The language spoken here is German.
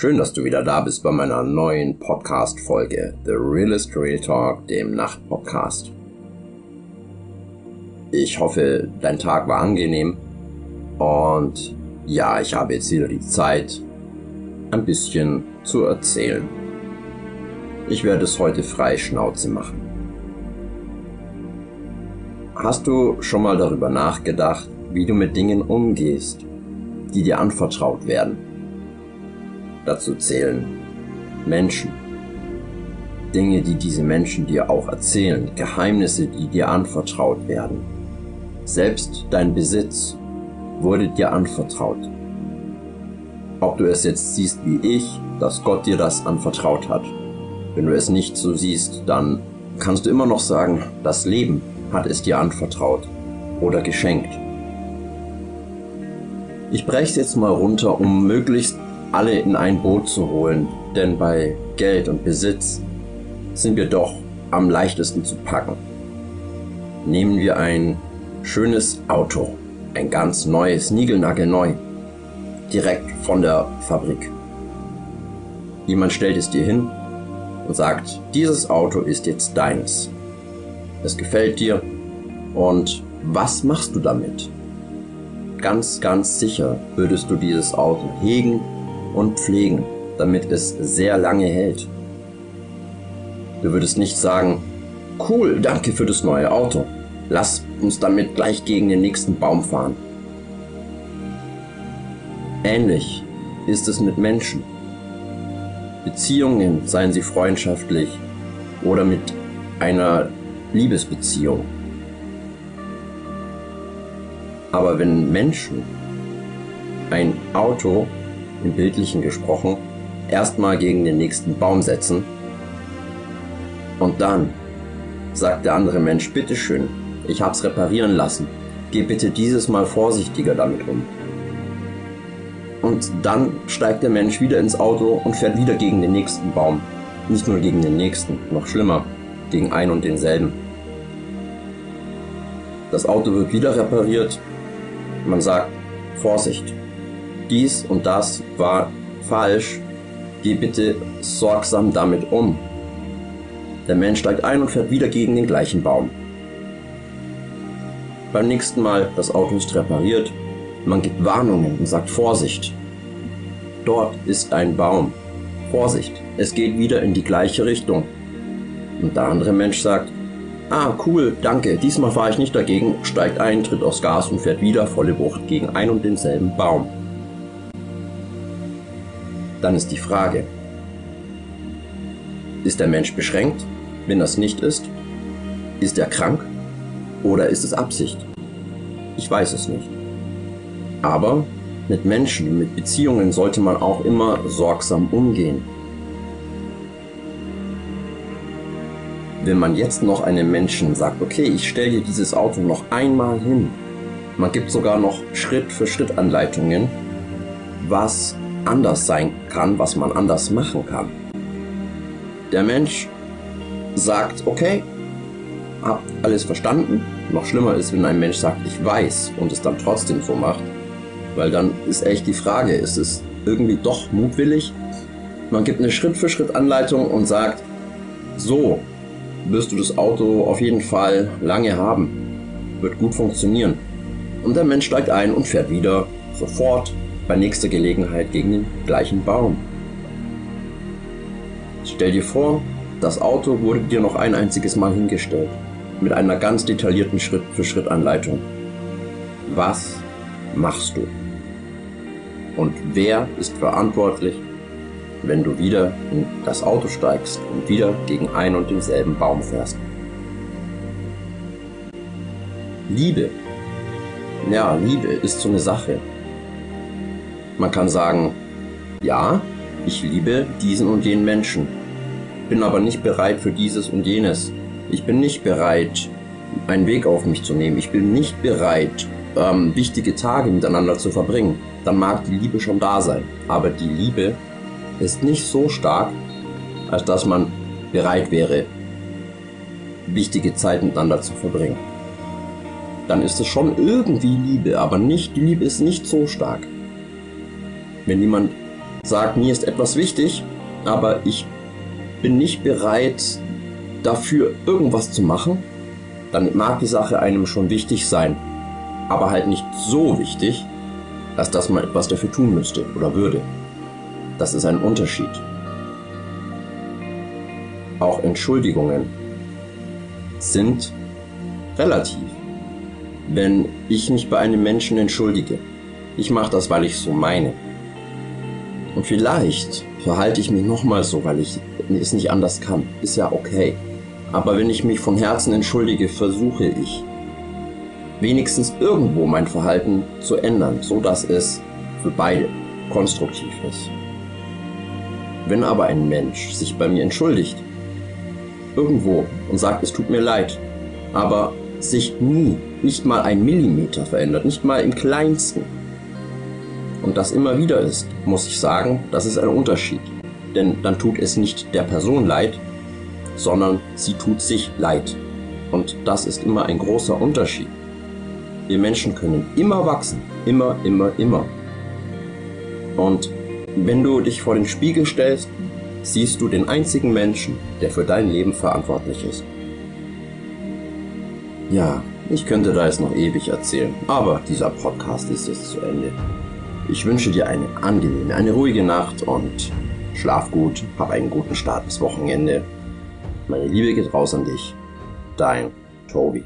Schön, dass du wieder da bist bei meiner neuen Podcast-Folge The Realist Real Talk, dem Nacht-Podcast. Ich hoffe, dein Tag war angenehm und ja, ich habe jetzt wieder die Zeit, ein bisschen zu erzählen. Ich werde es heute frei Schnauze machen. Hast du schon mal darüber nachgedacht, wie du mit Dingen umgehst, die dir anvertraut werden? Dazu zählen Menschen. Dinge, die diese Menschen dir auch erzählen, Geheimnisse, die dir anvertraut werden. Selbst dein Besitz wurde dir anvertraut. Ob du es jetzt siehst wie ich, dass Gott dir das anvertraut hat. Wenn du es nicht so siehst, dann kannst du immer noch sagen, das Leben hat es dir anvertraut oder geschenkt. Ich breche es jetzt mal runter, um möglichst alle in ein Boot zu holen, denn bei Geld und Besitz sind wir doch am leichtesten zu packen. Nehmen wir ein schönes Auto, ein ganz neues, niegelnagelneu, direkt von der Fabrik. Jemand stellt es dir hin und sagt, dieses Auto ist jetzt deins. Es gefällt dir und was machst du damit? Ganz, ganz sicher würdest du dieses Auto hegen und pflegen, damit es sehr lange hält. Du würdest nicht sagen, cool, danke für das neue Auto. Lass uns damit gleich gegen den nächsten Baum fahren. Ähnlich ist es mit Menschen. Beziehungen, seien sie freundschaftlich oder mit einer Liebesbeziehung. Aber wenn Menschen ein Auto im Bildlichen gesprochen, erstmal gegen den nächsten Baum setzen und dann sagt der andere Mensch, bitteschön, ich hab's reparieren lassen, geh bitte dieses Mal vorsichtiger damit um. Und dann steigt der Mensch wieder ins Auto und fährt wieder gegen den nächsten Baum. Nicht nur gegen den nächsten, noch schlimmer, gegen ein und denselben. Das Auto wird wieder repariert. Man sagt, Vorsicht, dies und das war falsch, geh bitte sorgsam damit um. Der Mensch steigt ein und fährt wieder gegen den gleichen Baum. Beim nächsten Mal, das Auto ist repariert, man gibt Warnungen und sagt Vorsicht. Dort ist ein Baum. Vorsicht, es geht wieder in die gleiche Richtung. Und der andere Mensch sagt, ah cool, danke, diesmal fahre ich nicht dagegen, steigt ein, tritt aufs Gas und fährt wieder volle Wucht gegen ein und denselben Baum. Dann ist die Frage, ist der Mensch beschränkt, wenn das nicht ist? Ist er krank oder ist es Absicht? Ich weiß es nicht. Aber mit Menschen, mit Beziehungen sollte man auch immer sorgsam umgehen. Wenn man jetzt noch einem Menschen sagt, okay, ich stelle dir dieses Auto noch einmal hin, man gibt sogar noch Schritt für Schritt Anleitungen, was anders sein kann, was man anders machen kann. Der Mensch sagt, okay, hab alles verstanden. Noch schlimmer ist, wenn ein Mensch sagt, ich weiß und es dann trotzdem so macht. Weil dann ist echt die Frage, ist es irgendwie doch mutwillig? Man gibt eine Schritt-für-Schritt-Anleitung und sagt, so wirst du das Auto auf jeden Fall lange haben. Wird gut funktionieren. Und der Mensch steigt ein und fährt wieder sofort bei nächster Gelegenheit gegen den gleichen Baum. Stell dir vor, das Auto wurde dir noch ein einziges Mal hingestellt, mit einer ganz detaillierten Schritt-für-Schritt-Anleitung. Was machst du? Und wer ist verantwortlich, wenn du wieder in das Auto steigst und wieder gegen ein und denselben Baum fährst? Liebe. Ja, Liebe ist so eine Sache. Man kann sagen, ja, ich liebe diesen und jenen Menschen, bin aber nicht bereit für dieses und jenes. Ich bin nicht bereit, einen Weg auf mich zu nehmen. Ich bin nicht bereit, ähm, wichtige Tage miteinander zu verbringen. Dann mag die Liebe schon da sein. Aber die Liebe ist nicht so stark, als dass man bereit wäre, wichtige Zeit miteinander zu verbringen. Dann ist es schon irgendwie Liebe, aber nicht, die Liebe ist nicht so stark wenn jemand sagt, mir ist etwas wichtig, aber ich bin nicht bereit, dafür irgendwas zu machen, dann mag die Sache einem schon wichtig sein, aber halt nicht so wichtig, dass man etwas dafür tun müsste oder würde. Das ist ein Unterschied. Auch Entschuldigungen sind relativ. Wenn ich mich bei einem Menschen entschuldige, ich mache das, weil ich so meine. Und vielleicht verhalte ich mich nochmal so, weil ich es nicht anders kann. Ist ja okay. Aber wenn ich mich von Herzen entschuldige, versuche ich, wenigstens irgendwo mein Verhalten zu ändern, so dass es für beide konstruktiv ist. Wenn aber ein Mensch sich bei mir entschuldigt, irgendwo und sagt, es tut mir leid, aber sich nie, nicht mal ein Millimeter verändert, nicht mal im kleinsten, und das immer wieder ist, muss ich sagen, das ist ein Unterschied. Denn dann tut es nicht der Person leid, sondern sie tut sich leid. Und das ist immer ein großer Unterschied. Wir Menschen können immer wachsen. Immer, immer, immer. Und wenn du dich vor den Spiegel stellst, siehst du den einzigen Menschen, der für dein Leben verantwortlich ist. Ja, ich könnte da jetzt noch ewig erzählen, aber dieser Podcast ist jetzt zu Ende. Ich wünsche dir eine angenehme, eine ruhige Nacht und schlaf gut, hab einen guten Start ins Wochenende. Meine Liebe geht raus an dich. Dein Tobi.